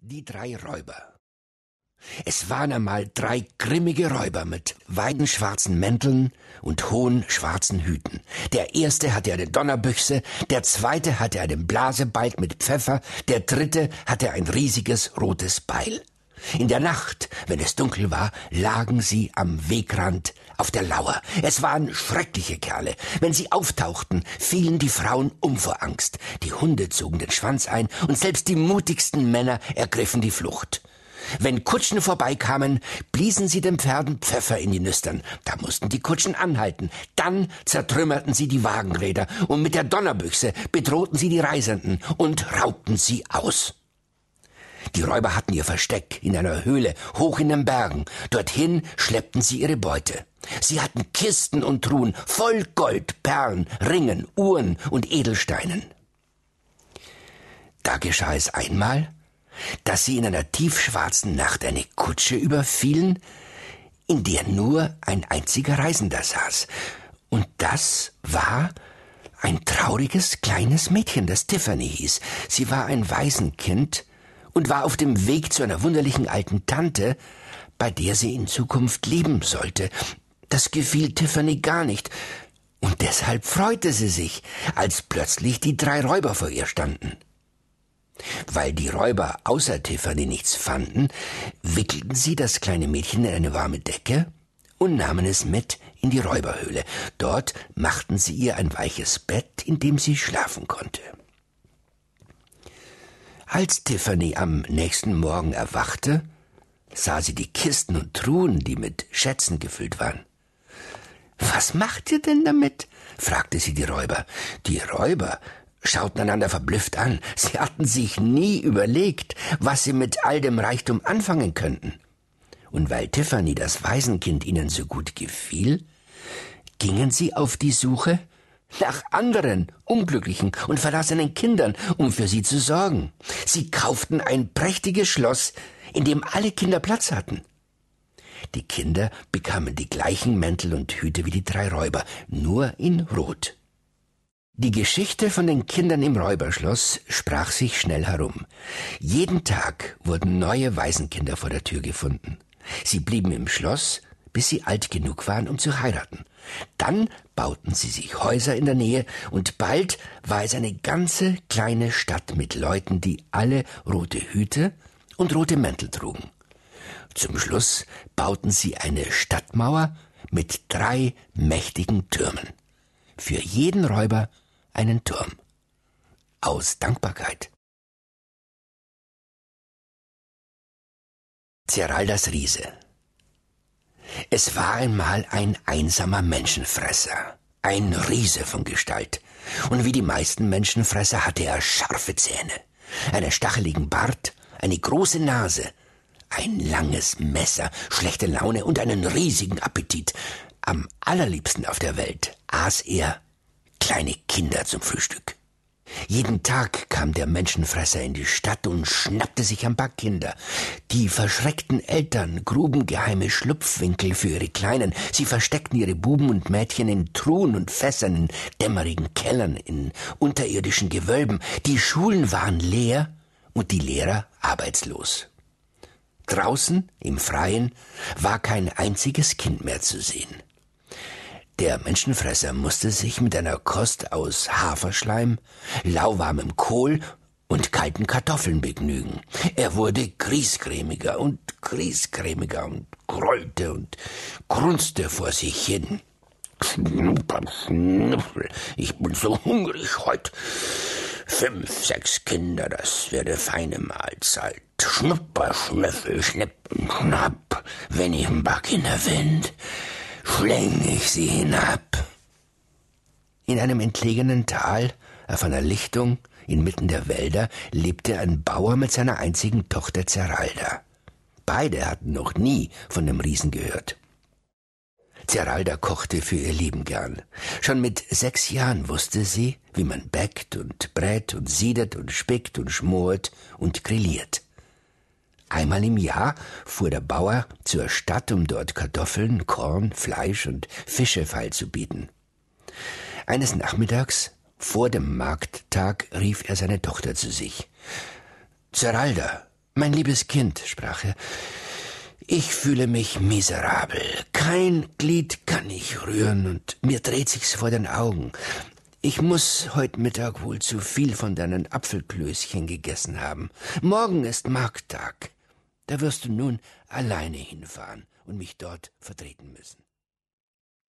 Die drei Räuber. Es waren einmal drei grimmige Räuber mit weidenschwarzen Mänteln und hohen schwarzen Hüten. Der erste hatte eine Donnerbüchse, der zweite hatte einen Blasebalg mit Pfeffer, der dritte hatte ein riesiges rotes Beil. In der Nacht, wenn es dunkel war, lagen sie am Wegrand auf der Lauer. Es waren schreckliche Kerle. Wenn sie auftauchten, fielen die Frauen um vor Angst. Die Hunde zogen den Schwanz ein und selbst die mutigsten Männer ergriffen die Flucht. Wenn Kutschen vorbeikamen, bliesen sie den Pferden Pfeffer in die Nüstern. Da mussten die Kutschen anhalten. Dann zertrümmerten sie die Wagenräder und mit der Donnerbüchse bedrohten sie die Reisenden und raubten sie aus. Die Räuber hatten ihr Versteck in einer Höhle hoch in den Bergen. Dorthin schleppten sie ihre Beute. Sie hatten Kisten und Truhen voll Gold, Perlen, Ringen, Uhren und Edelsteinen. Da geschah es einmal, dass sie in einer tiefschwarzen Nacht eine Kutsche überfielen, in der nur ein einziger Reisender saß. Und das war ein trauriges kleines Mädchen, das Tiffany hieß. Sie war ein Waisenkind und war auf dem Weg zu einer wunderlichen alten Tante, bei der sie in Zukunft leben sollte. Das gefiel Tiffany gar nicht, und deshalb freute sie sich, als plötzlich die drei Räuber vor ihr standen. Weil die Räuber außer Tiffany nichts fanden, wickelten sie das kleine Mädchen in eine warme Decke und nahmen es mit in die Räuberhöhle. Dort machten sie ihr ein weiches Bett, in dem sie schlafen konnte. Als Tiffany am nächsten Morgen erwachte, sah sie die Kisten und Truhen, die mit Schätzen gefüllt waren. Was macht ihr denn damit? fragte sie die Räuber. Die Räuber schauten einander verblüfft an. Sie hatten sich nie überlegt, was sie mit all dem Reichtum anfangen könnten. Und weil Tiffany das Waisenkind ihnen so gut gefiel, gingen sie auf die Suche nach anderen unglücklichen und verlassenen Kindern, um für sie zu sorgen. Sie kauften ein prächtiges Schloss, in dem alle Kinder Platz hatten. Die Kinder bekamen die gleichen Mäntel und Hüte wie die drei Räuber, nur in Rot. Die Geschichte von den Kindern im Räuberschloss sprach sich schnell herum. Jeden Tag wurden neue Waisenkinder vor der Tür gefunden. Sie blieben im Schloss, bis sie alt genug waren, um zu heiraten. Dann bauten sie sich Häuser in der Nähe, und bald war es eine ganze kleine Stadt mit Leuten, die alle rote Hüte und rote Mäntel trugen. Zum Schluss bauten sie eine Stadtmauer mit drei mächtigen Türmen. Für jeden Räuber einen Turm. Aus Dankbarkeit. Zeraldas Riese. Es war einmal ein einsamer Menschenfresser, ein Riese von Gestalt, und wie die meisten Menschenfresser hatte er scharfe Zähne, einen stacheligen Bart, eine große Nase, ein langes Messer, schlechte Laune und einen riesigen Appetit. Am allerliebsten auf der Welt aß er kleine Kinder zum Frühstück. Jeden Tag kam der Menschenfresser in die Stadt und schnappte sich ein paar Kinder. Die verschreckten Eltern gruben geheime Schlupfwinkel für ihre Kleinen. Sie versteckten ihre Buben und Mädchen in Truhen und Fässern, in dämmerigen Kellern, in unterirdischen Gewölben. Die Schulen waren leer und die Lehrer arbeitslos. Draußen, im Freien, war kein einziges Kind mehr zu sehen. Der Menschenfresser musste sich mit einer Kost aus Haferschleim, lauwarmem Kohl und kalten Kartoffeln begnügen. Er wurde griesgrämiger und griesgrämiger und grollte und grunzte vor sich hin. Schnupper, ich bin so hungrig heut. Fünf, sechs Kinder, das wäre feine Mahlzeit. Schnupper, Schnüffel, Schnipp, Schnapp, wenn ich im Back in der Wind schläng ich sie hinab. In einem entlegenen Tal, auf einer Lichtung, inmitten der Wälder, lebte ein Bauer mit seiner einzigen Tochter Zeralda. Beide hatten noch nie von dem Riesen gehört. Zeralda kochte für ihr Leben gern. Schon mit sechs Jahren wusste sie, wie man bäckt und brät und siedert und spickt und schmort und grilliert. Einmal im Jahr fuhr der Bauer zur Stadt, um dort Kartoffeln, Korn, Fleisch und Fische feilzubieten. Eines Nachmittags, vor dem Markttag, rief er seine Tochter zu sich. Zeralda, Mein liebes Kind, sprach er, ich fühle mich miserabel. Kein Glied kann ich rühren und mir dreht sich's vor den Augen. Ich muss heut Mittag wohl zu viel von deinen Apfelklößchen gegessen haben. Morgen ist Markttag. Da wirst du nun alleine hinfahren und mich dort vertreten müssen.